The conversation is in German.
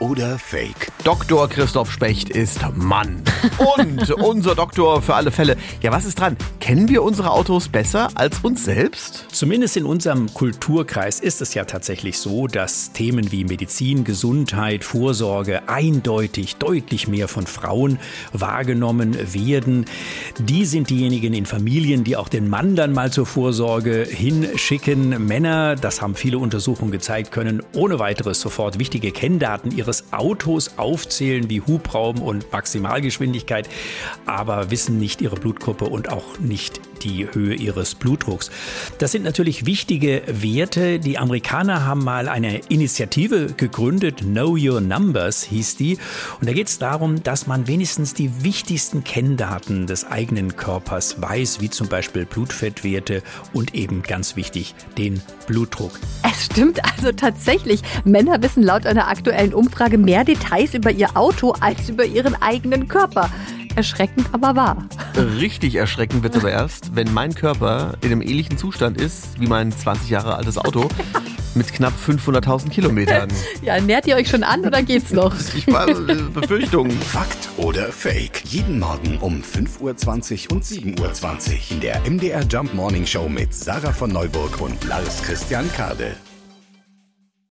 oder Fake? Dr. Christoph Specht ist Mann. Und unser Doktor für alle Fälle. Ja, was ist dran? Kennen wir unsere Autos besser als uns selbst? Zumindest in unserem Kulturkreis ist es ja tatsächlich so, dass Themen wie Medizin, Gesundheit, Vorsorge eindeutig deutlich mehr von Frauen wahrgenommen werden. Die sind diejenigen in Familien, die auch den Mann dann mal zur Vorsorge hinschicken. Männer, das haben viele Untersuchungen gezeigt, können ohne weiteres sofort wichtige Kenndaten ihres ihres Autos aufzählen wie Hubraum und Maximalgeschwindigkeit, aber wissen nicht ihre Blutgruppe und auch nicht die Höhe ihres Blutdrucks. Das sind natürlich wichtige Werte. Die Amerikaner haben mal eine Initiative gegründet, Know Your Numbers hieß die. Und da geht es darum, dass man wenigstens die wichtigsten Kenndaten des eigenen Körpers weiß, wie zum Beispiel Blutfettwerte und eben ganz wichtig den Blutdruck. Es stimmt also tatsächlich. Männer wissen laut einer aktuellen Umfrage mehr Details über ihr Auto als über ihren eigenen Körper. Erschreckend, aber wahr. Richtig erschreckend wird es aber erst, wenn mein Körper in einem ähnlichen Zustand ist wie mein 20 Jahre altes Auto. Mit knapp 500.000 Kilometern. Ja, nähert ihr euch schon an oder geht's noch? Ich war äh, Befürchtung. Fakt oder Fake? Jeden Morgen um 5.20 Uhr und 7.20 Uhr in der MDR Jump Morning Show mit Sarah von Neuburg und Lars Christian Kade.